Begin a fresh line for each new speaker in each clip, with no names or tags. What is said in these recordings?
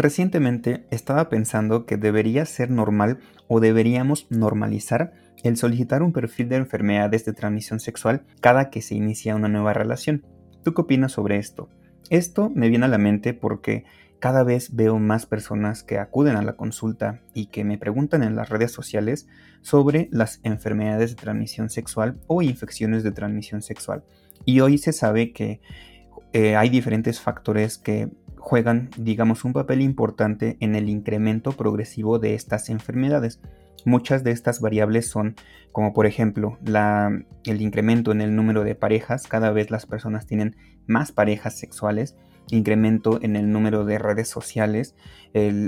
Recientemente estaba pensando que debería ser normal o deberíamos normalizar el solicitar un perfil de enfermedades de transmisión sexual cada que se inicia una nueva relación. ¿Tú qué opinas sobre esto? Esto me viene a la mente porque cada vez veo más personas que acuden a la consulta y que me preguntan en las redes sociales sobre las enfermedades de transmisión sexual o infecciones de transmisión sexual. Y hoy se sabe que eh, hay diferentes factores que juegan, digamos, un papel importante en el incremento progresivo de estas enfermedades. Muchas de estas variables son, como por ejemplo, el incremento en el número de parejas, cada vez las personas tienen más parejas sexuales, incremento en el número de redes sociales.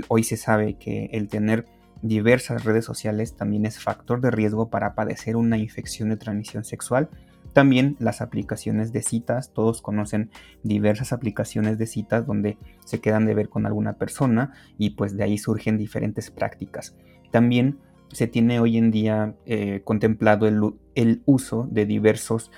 hoy se sabe que el tener diversas redes sociales también es factor de riesgo para padecer una infección de transmisión sexual también las aplicaciones de citas, todos conocen diversas aplicaciones de citas donde se quedan de ver con alguna persona y pues de ahí surgen diferentes prácticas. También se tiene hoy en día eh, contemplado el, uso de diversas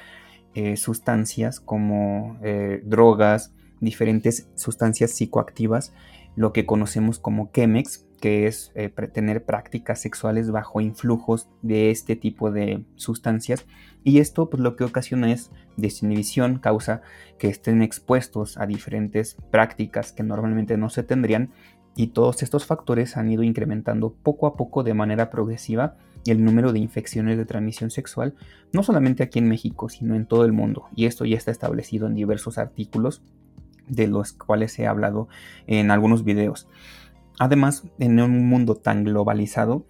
eh, sustancias como eh, drogas, diferentes sustancias psicoactivas, lo que conocemos como Chemex, que es tener prácticas sexuales bajo influjos de este tipo de sustancias y esto pues, lo que ocasiona es desinhibición, causa que estén expuestos a diferentes prácticas que normalmente no se tendrían y todos estos factores han ido incrementando poco a poco de manera progresiva el número de infecciones de transmisión sexual, no solamente aquí en México, sino en todo el mundo. Y esto ya está establecido en diversos artículos de los cuales he hablado en algunos videos. Además, en un mundo tan globalizado,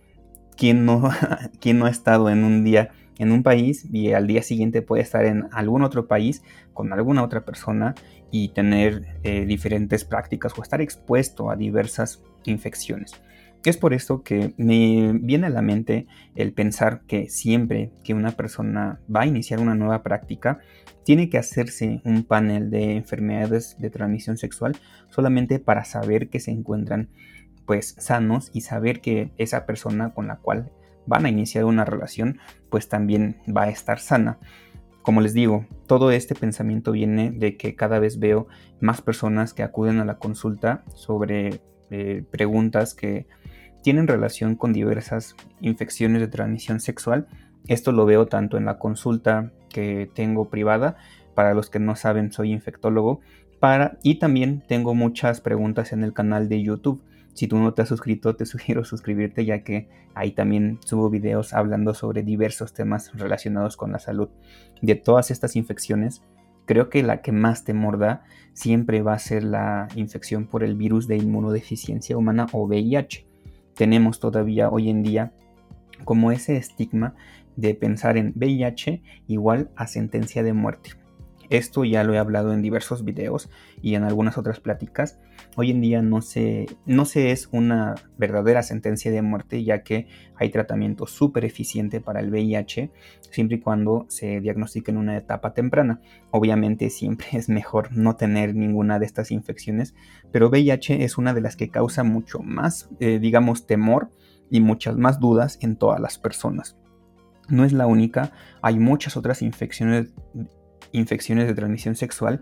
¿quién no, ¿quién no ha estado en un día en un país y al día siguiente puede estar en algún otro país con alguna otra persona y tener eh, diferentes prácticas o estar expuesto a diversas infecciones. Es por esto que me viene a la mente el pensar que siempre que una persona va a iniciar una nueva práctica, tiene que hacerse un panel de enfermedades de transmisión sexual solamente para saber que se encuentran pues sanos y saber que esa persona con la cual van a iniciar una relación, pues también va a estar sana. Como les digo, todo este pensamiento viene de que cada vez veo más personas que acuden a la consulta sobre eh, preguntas que tienen relación con diversas infecciones de transmisión sexual. Esto lo veo tanto en la consulta que tengo privada, para los que no saben soy infectólogo, para, y también tengo muchas preguntas en el canal de YouTube. Si tú no te has suscrito, te sugiero suscribirte ya que ahí también subo videos hablando sobre diversos temas relacionados con la salud. De todas estas infecciones, creo que la que más temor da siempre va a ser la infección por el virus de inmunodeficiencia humana o VIH. Tenemos todavía hoy en día como ese estigma de pensar en VIH igual a sentencia de muerte. Esto ya lo he hablado en diversos videos y en algunas otras pláticas. Hoy en día no se, no se es una verdadera sentencia de muerte ya que hay tratamiento súper eficiente para el VIH siempre y cuando se diagnostique en una etapa temprana. Obviamente siempre es mejor no tener ninguna de estas infecciones, pero VIH es una de las que causa mucho más, eh, digamos, temor y muchas más dudas en todas las personas. No es la única, hay muchas otras infecciones infecciones de transmisión sexual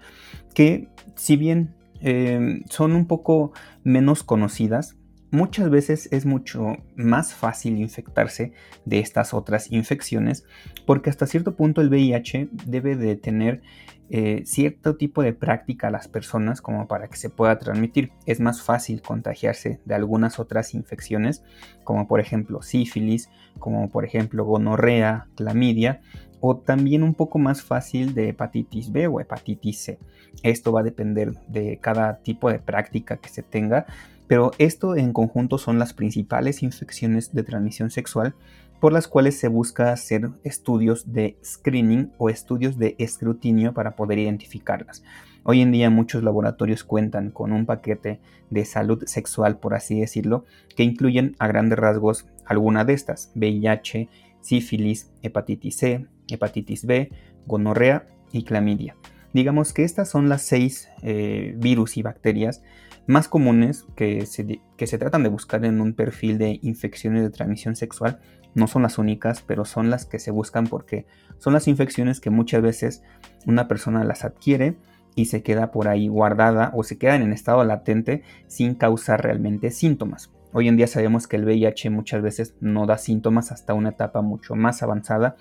que si bien eh, son un poco menos conocidas, muchas veces es mucho más fácil infectarse de estas otras infecciones porque hasta cierto punto el VIH debe de tener eh, cierto tipo de práctica a las personas como para que se pueda transmitir. Es más fácil contagiarse de algunas otras infecciones como por ejemplo sífilis, como por ejemplo gonorrea, clamidia o también un poco más fácil de hepatitis B o hepatitis C. Esto va a depender de cada tipo de práctica que se tenga, pero esto en conjunto son las principales infecciones de transmisión sexual por las cuales se busca hacer estudios de screening o estudios de escrutinio para poder identificarlas. Hoy en día muchos laboratorios cuentan con un paquete de salud sexual, por así decirlo, que incluyen a grandes rasgos alguna de estas, VIH, sífilis, hepatitis C, hepatitis B, gonorrea y clamidia. Digamos que estas son las seis eh, virus y bacterias más comunes que se, que se tratan de buscar en un perfil de infecciones de transmisión sexual. No son las únicas, pero son las que se buscan porque son las infecciones que muchas veces una persona las adquiere y se queda por ahí guardada o se queda en estado latente sin causar realmente síntomas. Hoy en día sabemos que el VIH muchas veces no da síntomas hasta una etapa mucho más avanzada.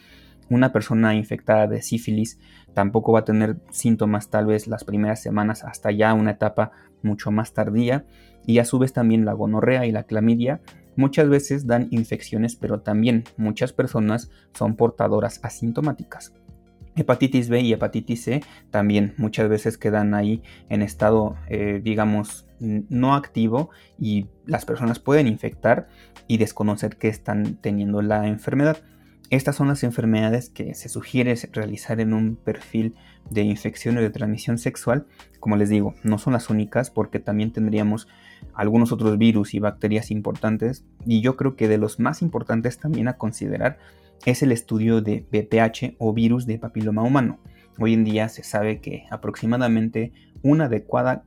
Una persona infectada de sífilis tampoco va a tener síntomas tal vez las primeras semanas hasta ya una etapa mucho más tardía. Y a su vez también la gonorrea y la clamidia muchas veces dan infecciones, pero también muchas personas son portadoras asintomáticas. Hepatitis B y hepatitis C también muchas veces quedan ahí en estado, eh, digamos, no activo y las personas pueden infectar y desconocer que están teniendo la enfermedad. Estas son las enfermedades que se sugiere realizar en un perfil de infección o de transmisión sexual. Como les digo, no son las únicas porque también tendríamos algunos otros virus y bacterias importantes y yo creo que de los más importantes también a considerar es el estudio de BPH o virus de papiloma humano. Hoy en día se sabe que aproximadamente una de, cada,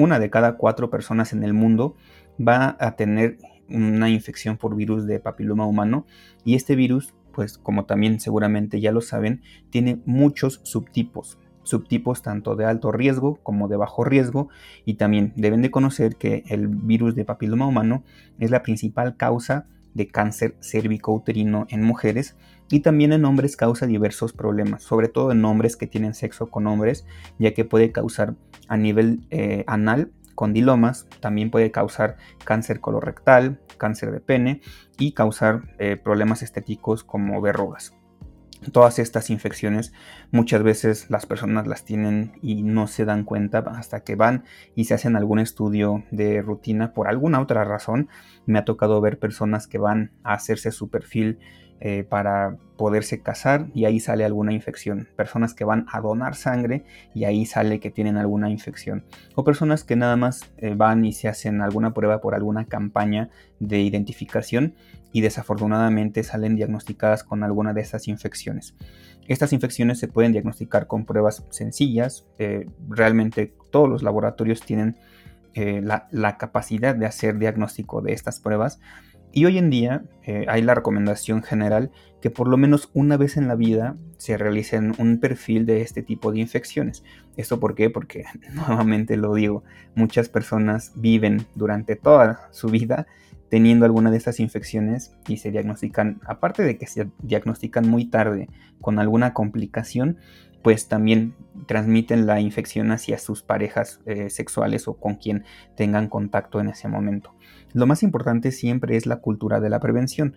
una de cada cuatro personas en el mundo va a tener una infección por virus de papiloma humano. Y este virus, pues como también seguramente ya lo saben, tiene muchos subtipos. Subtipos tanto de alto riesgo como de bajo riesgo. Y también deben de conocer que el virus de papiloma humano es la principal causa de cáncer cérvico-uterino en mujeres y también en hombres causa diversos problemas, sobre todo en hombres que tienen sexo con hombres, ya que puede causar a nivel eh, anal condilomas, también puede causar cáncer colorectal, cáncer de pene y causar eh, problemas estéticos como verrugas. Todas estas infecciones muchas veces las personas las tienen y no se dan cuenta hasta que van y se hacen algún estudio de rutina por alguna otra razón. Me ha tocado ver personas que van a hacerse su perfil eh, para poderse casar y ahí sale alguna infección. Personas que van a donar sangre y ahí sale que tienen alguna infección. O personas que nada más eh, van y se hacen alguna prueba por alguna campaña de identificación y desafortunadamente salen diagnosticadas con alguna de estas infecciones. Estas infecciones se pueden diagnosticar con pruebas sencillas. Eh, realmente todos los laboratorios tienen la capacidad de hacer diagnóstico de estas pruebas y hoy en día eh, hay la recomendación general que por lo menos una vez en la vida se realicen un perfil de este tipo de infecciones. ¿Esto por qué? Porque nuevamente lo digo, muchas personas viven durante toda su vida teniendo alguna de estas infecciones y se diagnostican, aparte de que se diagnostican muy tarde con alguna complicación, pues también transmiten la infección hacia sus parejas eh, sexuales o con quien tengan contacto en ese momento. Lo más importante siempre es la cultura de la prevención.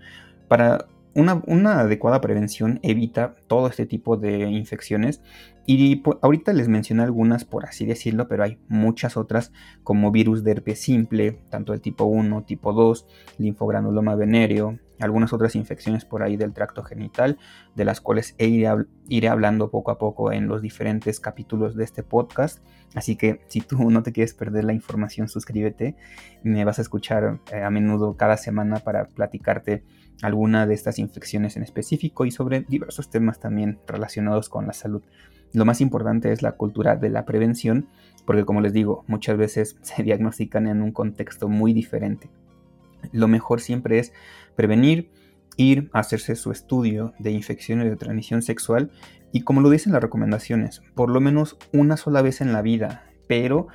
Para una, adecuada prevención evita todo este tipo de infecciones y ahorita les mencioné algunas por así decirlo, pero hay muchas otras como virus de herpes simple, tanto el tipo 1, tipo 2, linfogranuloma venéreo, algunas otras infecciones por ahí del tracto genital, de las cuales iré, hablando poco a poco en los diferentes capítulos de este podcast. Así que si tú no te quieres perder la información, suscríbete. Me vas a escuchar eh, a menudo cada semana para platicarte alguna de estas infecciones en específico y sobre diversos temas también relacionados con la salud. Lo más importante es la cultura de la prevención, porque como les digo, muchas veces se diagnostican en un contexto muy diferente. Lo mejor siempre es prevenir, ir a hacerse su estudio de infecciones de transmisión sexual y como lo dicen las recomendaciones, por lo menos una sola vez en la vida, pero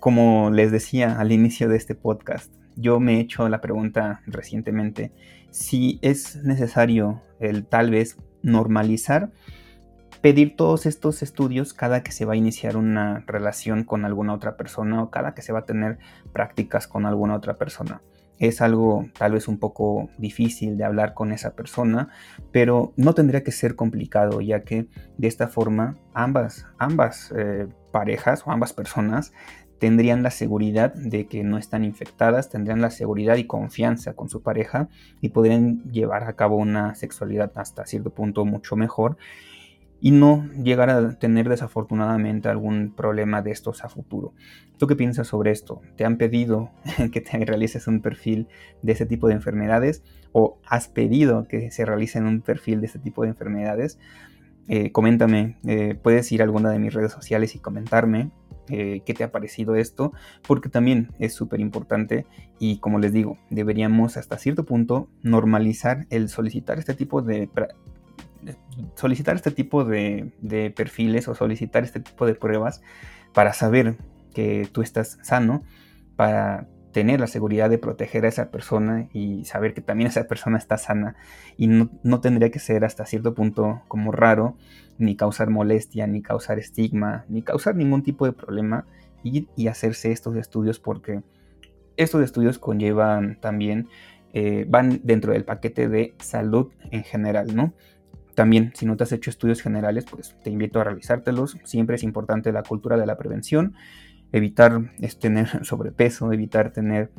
como les decía al inicio de este podcast, yo me he hecho la pregunta recientemente si es necesario el tal vez normalizar pedir todos estos estudios cada que se va a iniciar una relación con alguna otra persona o cada que se va a tener prácticas con alguna otra persona es algo tal vez un poco difícil de hablar con esa persona, pero no tendría que ser complicado, ya que de esta forma ambas, ambas eh, parejas o ambas personas tendrían la seguridad de que no están infectadas, tendrían la seguridad y confianza con su pareja y podrían llevar a cabo una sexualidad hasta cierto punto mucho mejor y no llegar a tener desafortunadamente algún problema de estos a futuro. ¿Tú qué piensas sobre esto? ¿Te han pedido que te realices un perfil de este tipo de enfermedades o has pedido que se realicen un perfil de este tipo de enfermedades? Eh, coméntame, eh, puedes ir a alguna de mis redes sociales y comentarme eh, qué te ha parecido esto, porque también es súper importante y como les digo, deberíamos hasta cierto punto normalizar el solicitar este tipo de solicitar este tipo de, perfiles o solicitar este tipo de pruebas para saber que tú estás sano, para tener la seguridad de proteger a esa persona y saber que también esa persona está sana y no, tendría que ser hasta cierto punto como raro, ni causar molestia, ni causar estigma, ni causar ningún tipo de problema ir y hacerse estos estudios porque estos estudios conllevan también, eh, van dentro del paquete de salud en general, ¿no? También, si no te has hecho estudios generales, pues te invito a realizártelos. Siempre es importante la cultura de la prevención evitar tener sobrepeso, evitar tener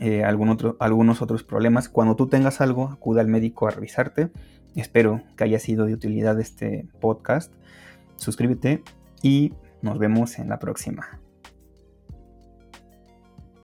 eh, algunos otros problemas. Cuando tú tengas algo, acude al médico a revisarte. Espero que haya sido de utilidad este podcast. Suscríbete y nos vemos en la próxima.